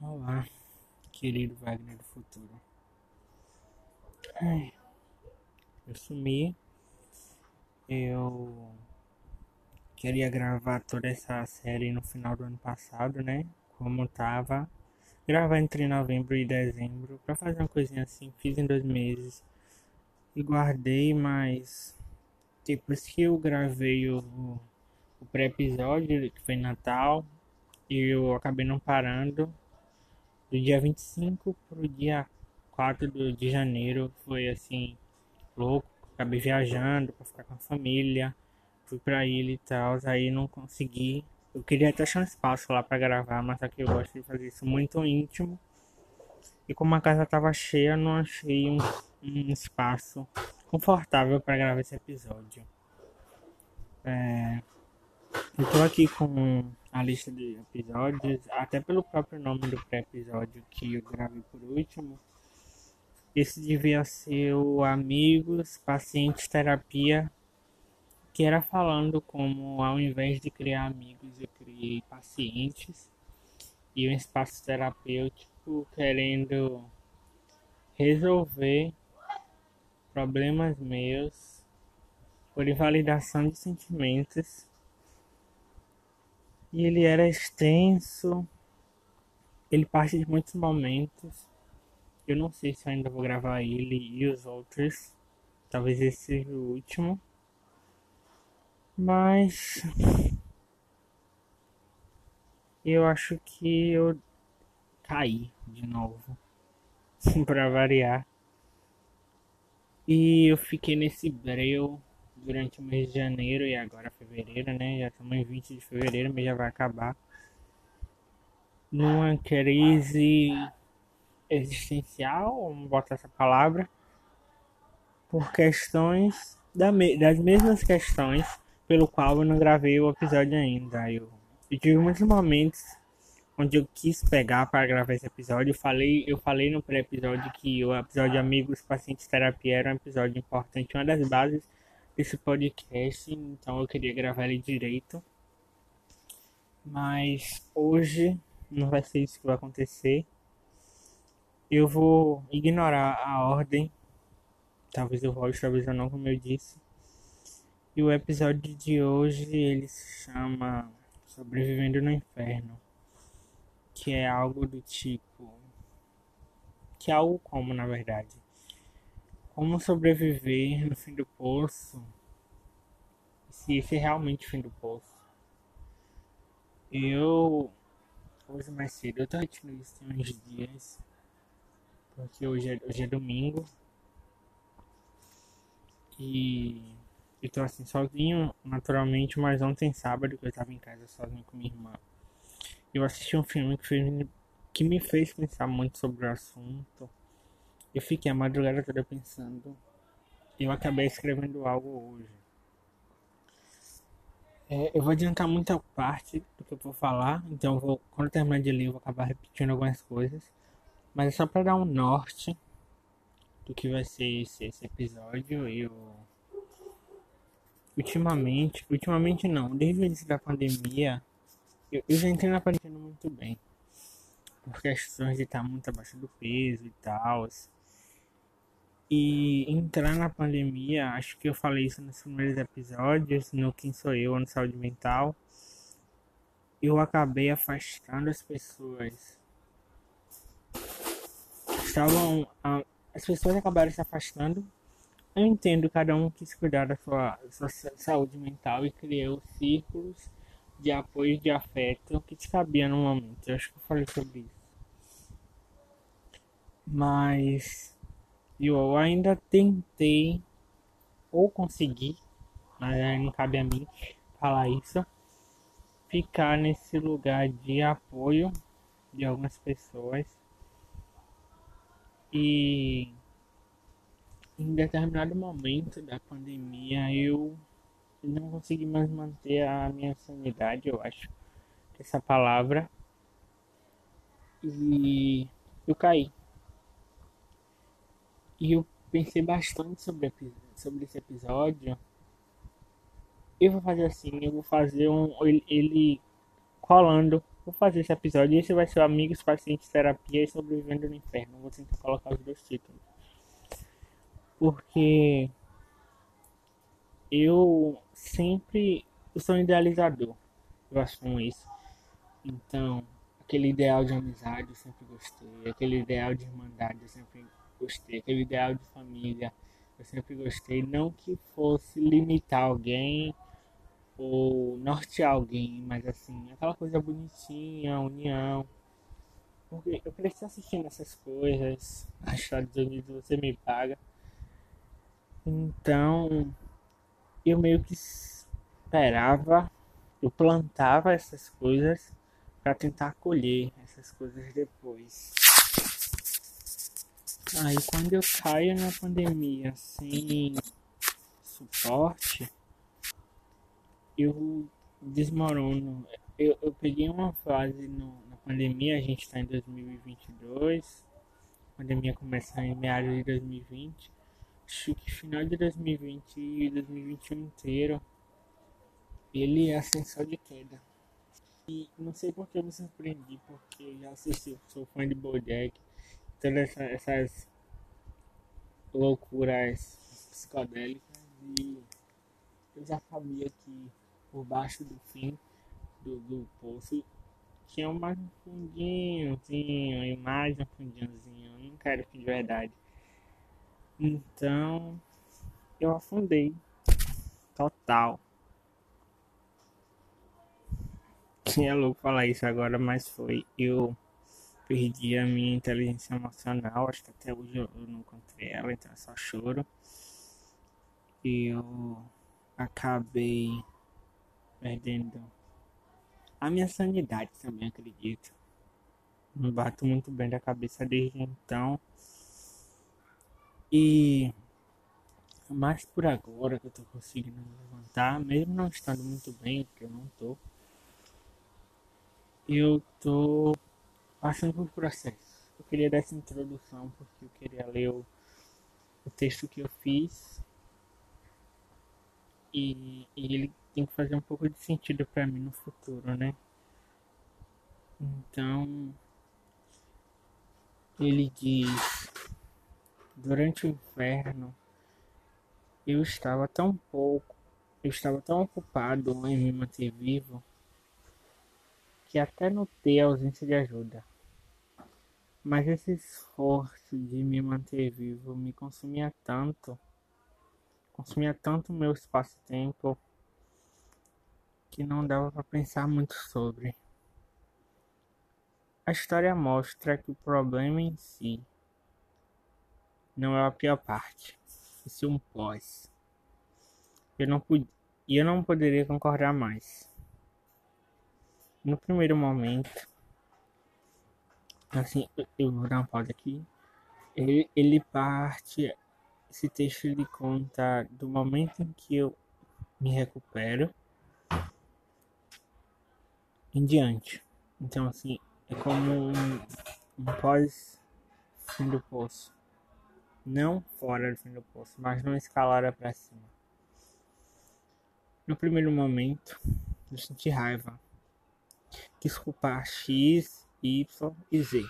Olá, querido Wagner do futuro. Ai, eu sumi. Eu queria gravar toda essa série no final do ano passado, né? Como tava. Gravar entre novembro e dezembro pra fazer uma coisinha assim. Fiz em dois meses. E guardei, mas depois que eu gravei o, o pré-episódio, que foi Natal, e eu acabei não parando do dia 25 pro dia 4 de janeiro foi assim, louco. Acabei viajando pra ficar com a família. Fui pra ilha e tal, aí não consegui. Eu queria até achar um espaço lá pra gravar, mas aqui eu gosto de fazer isso muito íntimo. E como a casa tava cheia, não achei um, um espaço confortável para gravar esse episódio. É, eu tô aqui com a lista de episódios, até pelo próprio nome do pré-episódio que eu gravei por último. Esse devia ser o Amigos, Pacientes, Terapia, que era falando como ao invés de criar amigos, eu criei pacientes e um espaço terapêutico querendo resolver problemas meus por invalidação de sentimentos e ele era extenso, ele parte de muitos momentos. Eu não sei se ainda vou gravar ele e os outros. Talvez esse seja o último. Mas eu acho que eu caí de novo. para variar. E eu fiquei nesse breu durante o mês de janeiro e agora fevereiro, né? Já estamos em 20 de fevereiro, mês já vai acabar. Numa crise existencial, vamos botar essa palavra, por questões da me das mesmas questões pelo qual eu não gravei o episódio ainda. Eu, eu tive muitos momentos onde eu quis pegar para gravar esse episódio. Eu falei, eu falei no pré-episódio que o episódio Amigos Pacientes Terapia era um episódio importante, uma das bases esse podcast, então eu queria gravar ele direito. Mas hoje não vai ser isso que vai acontecer. Eu vou ignorar a ordem. Talvez eu volte, talvez eu não, como eu disse. E o episódio de hoje ele se chama Sobrevivendo no Inferno. Que é algo do tipo. Que é algo como, na verdade como sobreviver no fim do poço? Se esse é realmente o fim do poço. Eu. Hoje mais cedo, eu tô repetindo isso tem uns dias. Porque hoje é, hoje é domingo. E. Eu tô assim sozinho, naturalmente, mas ontem sábado que eu tava em casa sozinho com minha irmã. Eu assisti um filme que, fez, que me fez pensar muito sobre o assunto eu fiquei a madrugada toda pensando. Eu acabei escrevendo algo hoje. É, eu vou adiantar muita parte do que eu vou falar, então vou, quando eu terminar de ler, eu vou acabar repetindo algumas coisas. Mas é só para dar um norte do que vai ser esse, esse episódio. Eu ultimamente, ultimamente não, desde o início da pandemia, eu, eu já entrei na pandemia muito bem. Por questões de estar muito abaixo do peso e tal. E entrar na pandemia, acho que eu falei isso nos primeiros episódios, no Quem Sou Eu, no Saúde Mental. Eu acabei afastando as pessoas. Estavam. As pessoas acabaram se afastando. Eu entendo, cada um quis cuidar da sua, sua saúde mental e criou círculos de apoio e de afeto que te cabia no momento. Eu acho que eu falei sobre isso. Mas eu ainda tentei ou consegui, mas não cabe a mim falar isso, ficar nesse lugar de apoio de algumas pessoas. E em determinado momento da pandemia eu não consegui mais manter a minha sanidade, eu acho essa palavra. E eu caí e eu pensei bastante sobre, sobre esse episódio. Eu vou fazer assim, eu vou fazer um ele, colando vou fazer esse episódio esse vai ser Amigos, Pacientes, Terapia e Sobrevivendo no Inferno. Vou tentar colocar os dois títulos. Porque eu sempre eu sou um idealizador. Eu assumo isso. Então, aquele ideal de amizade eu sempre gostei. Aquele ideal de irmandade eu sempre gostei. Aquele ideal de família eu sempre gostei. Não que fosse limitar alguém ou nortear alguém, mas assim, aquela coisa bonitinha, união. Porque eu cresci assistindo essas coisas. A Estados Unidos você me paga. Então, eu meio que esperava, eu plantava essas coisas para tentar colher essas coisas depois. Aí quando eu caio na pandemia sem suporte, eu desmorono. Eu, eu peguei uma fase no, na pandemia, a gente está em 2022, a pandemia começa em meados de 2020. Acho que final de 2020 e 2021 inteiro ele é ascensão de queda. E não sei porque eu me surpreendi, porque já assisti, sou fã de Bojack, todas essa, essas loucuras psicodélicas e eu já sabia que por baixo do fim do, do poço tinha mais um fundinhozinho, e mais um fundinhozinho, eu não quero que de verdade. Então eu afundei total. É louco falar isso agora, mas foi. Eu perdi a minha inteligência emocional, acho que até hoje eu não encontrei ela, então é só choro. E eu acabei perdendo a minha sanidade também, acredito. Não bato muito bem da cabeça desde então. E mais por agora que eu tô conseguindo levantar, mesmo não estando muito bem, porque eu não tô. Eu tô passando por processo. Eu queria dar essa introdução porque eu queria ler o, o texto que eu fiz e, e ele tem que fazer um pouco de sentido para mim no futuro, né? Então, ele diz: Durante o inverno, eu estava tão pouco, eu estava tão ocupado em me manter vivo, que até notei a ausência de ajuda. Mas esse esforço de me manter vivo me consumia tanto, consumia tanto meu espaço-tempo que não dava para pensar muito sobre. A história mostra que o problema em si não é a pior parte, isso é um pós. Eu não e eu não poderia concordar mais. No primeiro momento, assim, eu vou dar uma pausa aqui. Ele, ele parte, esse texto ele conta do momento em que eu me recupero em diante. Então, assim, é como um, um pós fim do poço. Não fora do fim do poço, mas não escalada para cima. No primeiro momento, eu senti raiva. Quis X, Y e Z.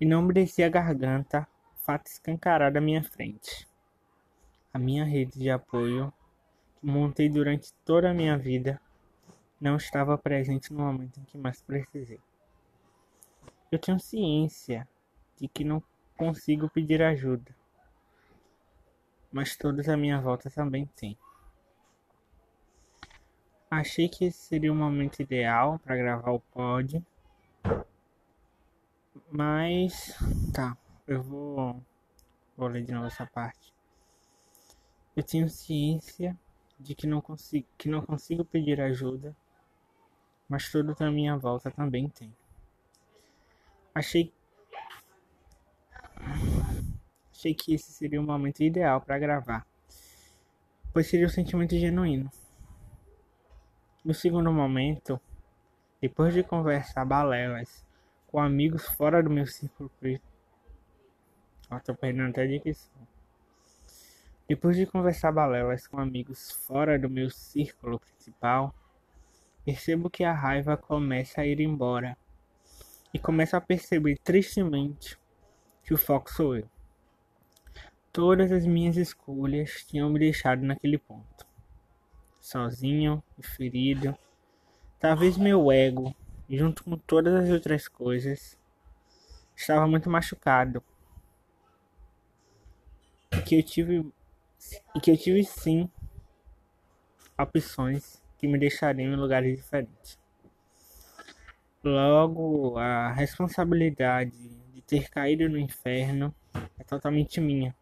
E não mereci a garganta, fato escancarado à minha frente. A minha rede de apoio, que montei durante toda a minha vida, não estava presente no momento em que mais precisei. Eu tenho ciência de que não consigo pedir ajuda, mas todos à minha volta também têm. Achei que esse seria o momento ideal para gravar o pod, mas tá, eu vou, vou ler de novo essa parte. Eu tenho ciência de que não consigo, que não consigo pedir ajuda mas tudo à minha volta também tem. Achei achei que esse seria o momento ideal para gravar, pois seria um sentimento genuíno. No segundo momento, depois de conversar balelas com amigos fora do meu círculo Ó, tô perdendo até a dicção. Depois de conversar balelas com amigos fora do meu círculo principal, percebo que a raiva começa a ir embora e começo a perceber tristemente que o foco sou eu. Todas as minhas escolhas tinham me deixado naquele ponto. Sozinho e ferido. Talvez meu ego, junto com todas as outras coisas, estava muito machucado. E que eu tive e que eu tive sim opções que me deixariam em lugares diferentes. Logo, a responsabilidade de ter caído no inferno é totalmente minha.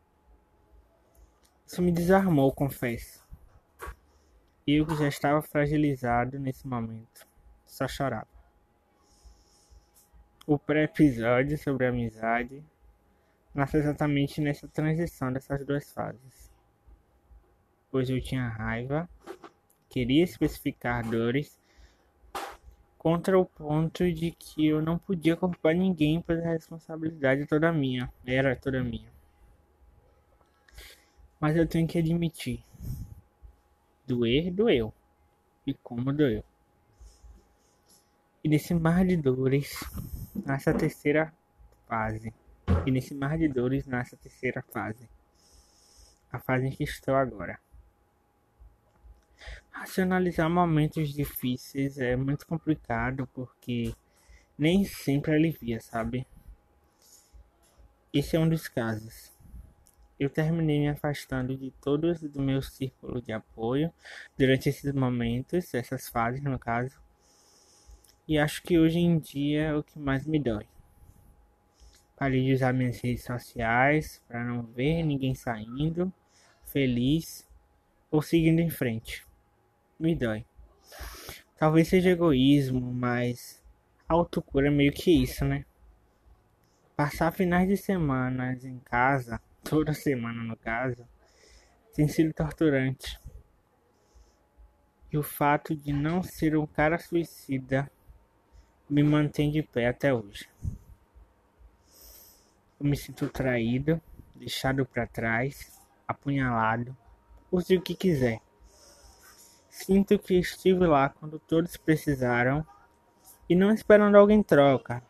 Isso me desarmou, confesso. Eu que já estava fragilizado nesse momento, só chorava. O pré-episódio sobre amizade nasce exatamente nessa transição dessas duas fases. Pois eu tinha raiva, queria especificar dores, contra o ponto de que eu não podia culpar ninguém, pois a responsabilidade toda minha, era toda minha. Mas eu tenho que admitir. Doer, doeu. E como doeu. E nesse mar de dores, nessa terceira fase. E nesse mar de dores, nessa terceira fase. A fase em que estou agora. Racionalizar momentos difíceis é muito complicado porque nem sempre alivia, sabe? Esse é um dos casos eu terminei me afastando de todos do meu círculo de apoio durante esses momentos, essas fases no caso. E acho que hoje em dia é o que mais me dói. Parei de usar minhas redes sociais para não ver ninguém saindo, feliz ou seguindo em frente. Me dói. Talvez seja egoísmo, mas autocura é meio que isso, né? Passar finais de semana em casa toda semana no caso, tem sido torturante. E o fato de não ser um cara suicida me mantém de pé até hoje. Eu me sinto traído, deixado para trás, apunhalado, use o que quiser. Sinto que estive lá quando todos precisaram e não esperando alguém troca,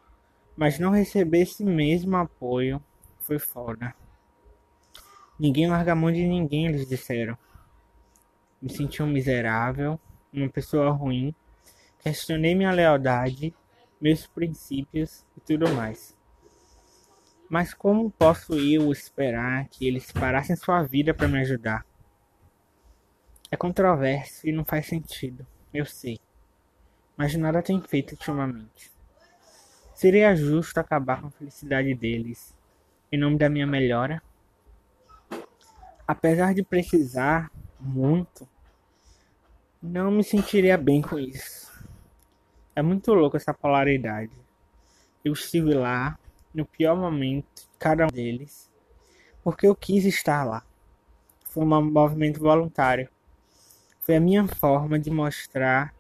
mas não receber esse mesmo apoio foi foda. Ninguém larga a mão de ninguém, eles disseram. Me senti um miserável, uma pessoa ruim. Questionei minha lealdade, meus princípios e tudo mais. Mas como posso eu esperar que eles parassem sua vida para me ajudar? É controverso e não faz sentido, eu sei. Mas nada tem feito ultimamente. Seria justo acabar com a felicidade deles em nome da minha melhora? apesar de precisar muito, não me sentiria bem com isso. É muito louco essa polaridade. Eu estive lá no pior momento de cada um deles, porque eu quis estar lá. Foi um movimento voluntário. Foi a minha forma de mostrar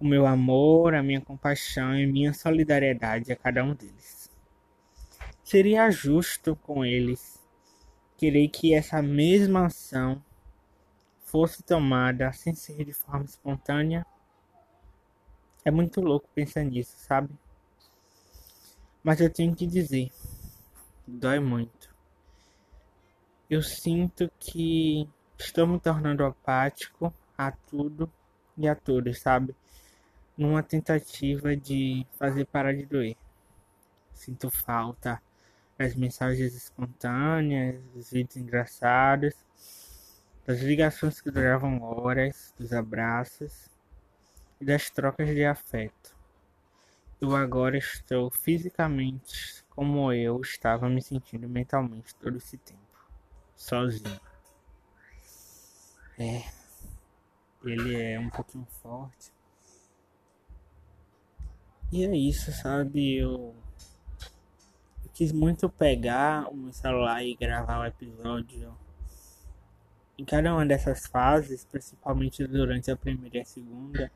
o meu amor, a minha compaixão e minha solidariedade a cada um deles. Seria justo com eles querer que essa mesma ação fosse tomada sem ser de forma espontânea. É muito louco pensar nisso, sabe? Mas eu tenho que dizer, dói muito. Eu sinto que estou me tornando apático a tudo e a todos, sabe? Numa tentativa de fazer parar de doer. Sinto falta as mensagens espontâneas, os vídeos engraçados, das ligações que duravam horas, dos abraços e das trocas de afeto. Eu agora estou fisicamente como eu estava me sentindo mentalmente todo esse tempo, sozinho. É, ele é um pouquinho forte. E é isso, sabe? Eu quis muito pegar o meu celular e gravar o episódio em cada uma dessas fases, principalmente durante a primeira e a segunda.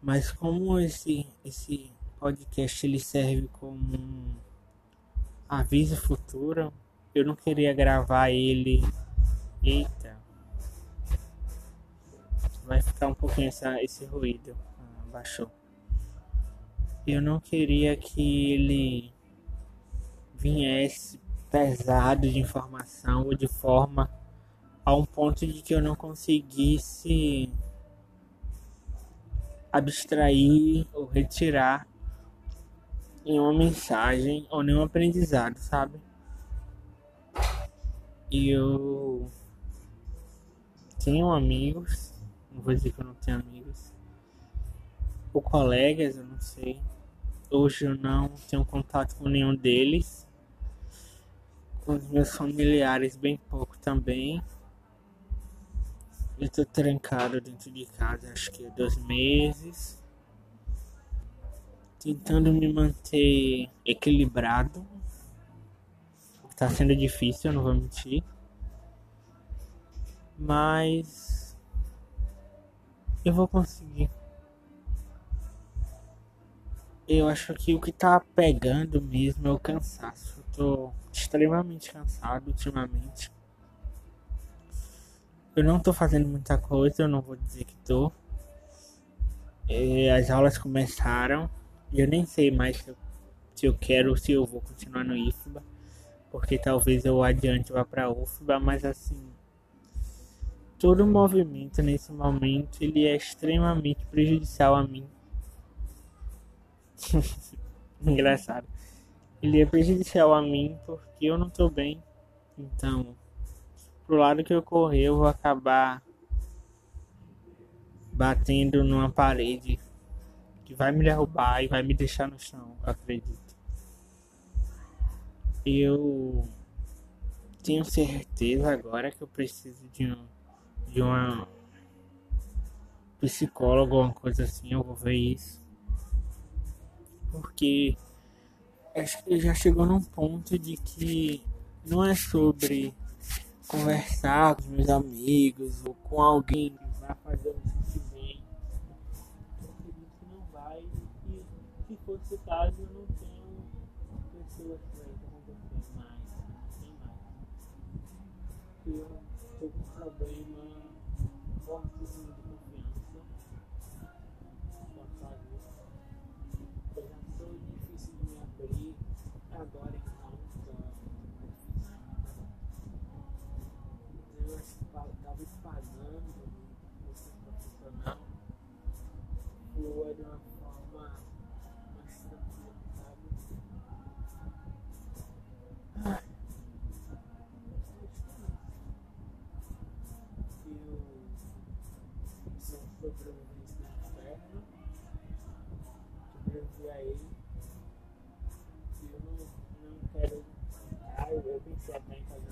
Mas como esse esse podcast ele serve como um aviso futuro, eu não queria gravar ele. Eita. vai ficar um pouquinho essa, esse ruído. Ah, baixou. Eu não queria que ele viesse pesado de informação ou de forma a um ponto de que eu não conseguisse abstrair ou retirar em uma mensagem ou nenhum aprendizado, sabe? E eu tenho amigos, não vou dizer que eu não tenho amigos, ou colegas, eu não sei. Hoje eu não tenho contato com nenhum deles. Com os meus familiares, bem pouco também. Eu tô trancado dentro de casa, acho que há dois meses. Tentando me manter equilibrado. Tá sendo difícil, eu não vou mentir. Mas eu vou conseguir. Eu acho que o que tá pegando mesmo é o cansaço. Eu tô extremamente cansado ultimamente. Eu não tô fazendo muita coisa, eu não vou dizer que tô. É, as aulas começaram e eu nem sei mais se eu, se eu quero ou se eu vou continuar no IFBA. Porque talvez eu adiante vá pra UFBA, mas assim. Todo movimento nesse momento ele é extremamente prejudicial a mim. Engraçado. Ele é prejudicial a mim porque eu não tô bem. Então pro lado que eu correr, eu vou acabar batendo numa parede que vai me derrubar e vai me deixar no chão, acredito. Eu tenho certeza agora que eu preciso de um de uma psicólogo ou uma coisa assim, eu vou ver isso. Porque acho que já chegou num ponto de que não é sobre conversar com meus amigos ou com alguém que vai fazer sentir bem. Eu acredito que não vai e se fosse o caso eu não tenho eu não, não quero. Ah, eu pensei até em fazer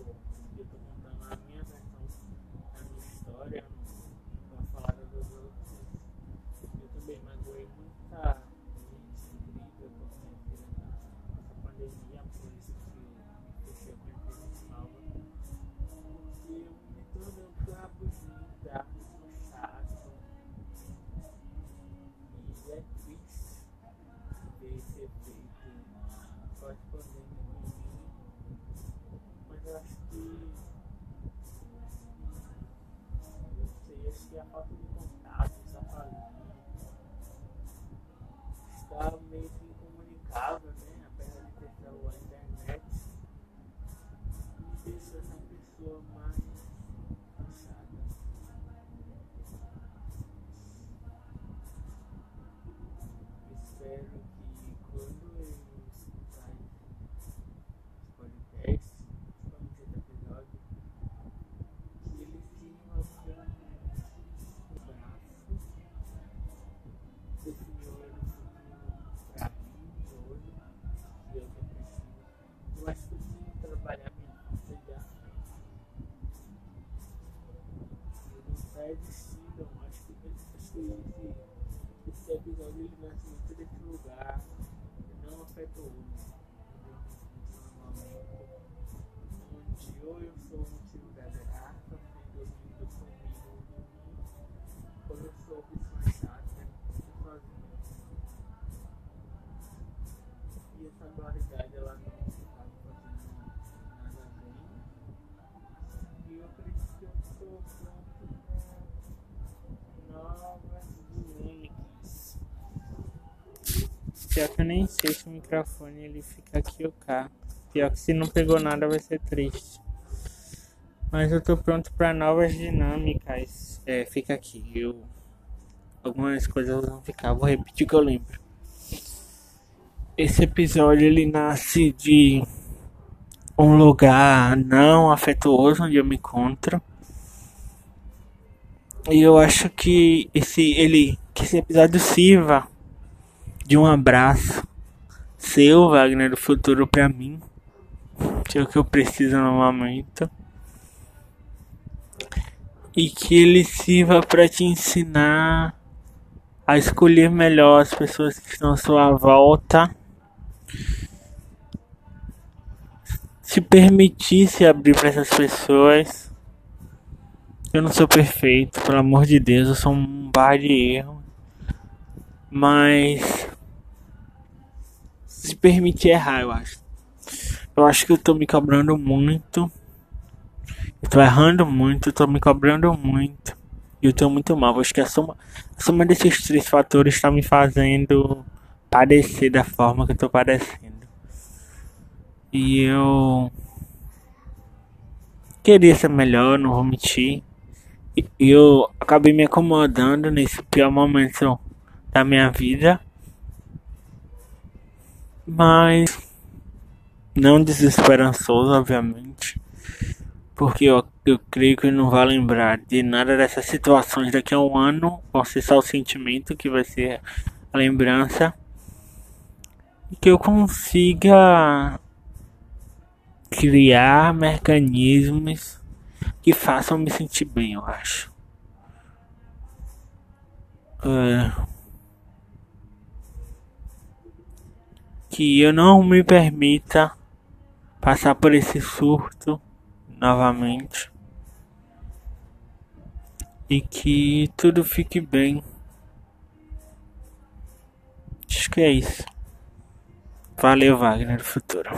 possible. destinam, acho que esse, assim, esse episódio ele nasce muito desse lugar, não afetou o outro. É onde ou eu sou o motivo da. Pior que eu nem sei se o microfone ele fica aqui ou cá. Pior que se não pegou nada vai ser triste. Mas eu tô pronto para novas dinâmicas. É, fica aqui. Eu... Algumas coisas vão ficar. Vou repetir que eu lembro. Esse episódio ele nasce de um lugar não afetuoso onde eu me encontro. E eu acho que esse ele que esse episódio sirva de um abraço seu, Wagner, do futuro para mim, que é o que eu preciso no momento. E que ele sirva para te ensinar a escolher melhor as pessoas que estão à sua volta. Se permitir se abrir para essas pessoas. Eu não sou perfeito, pelo amor de Deus, eu sou um bar de erro. Mas permitir errar, eu acho. Eu acho que eu tô me cobrando muito. Eu tô errando muito, eu tô me cobrando muito. E eu tô muito mal. Eu acho que a soma, a soma desses três fatores está me fazendo padecer da forma que eu tô padecendo. E eu queria ser melhor, não vou mentir. E eu acabei me acomodando nesse pior momento da minha vida. Mas não desesperançoso, obviamente, porque eu, eu creio que não vai lembrar de nada dessas situações daqui a um ano, vão ser só o sentimento que vai ser a lembrança, e que eu consiga criar mecanismos que façam me sentir bem, eu acho. É... que eu não me permita passar por esse surto novamente e que tudo fique bem. Acho que é isso. Valeu, Wagner Futuro.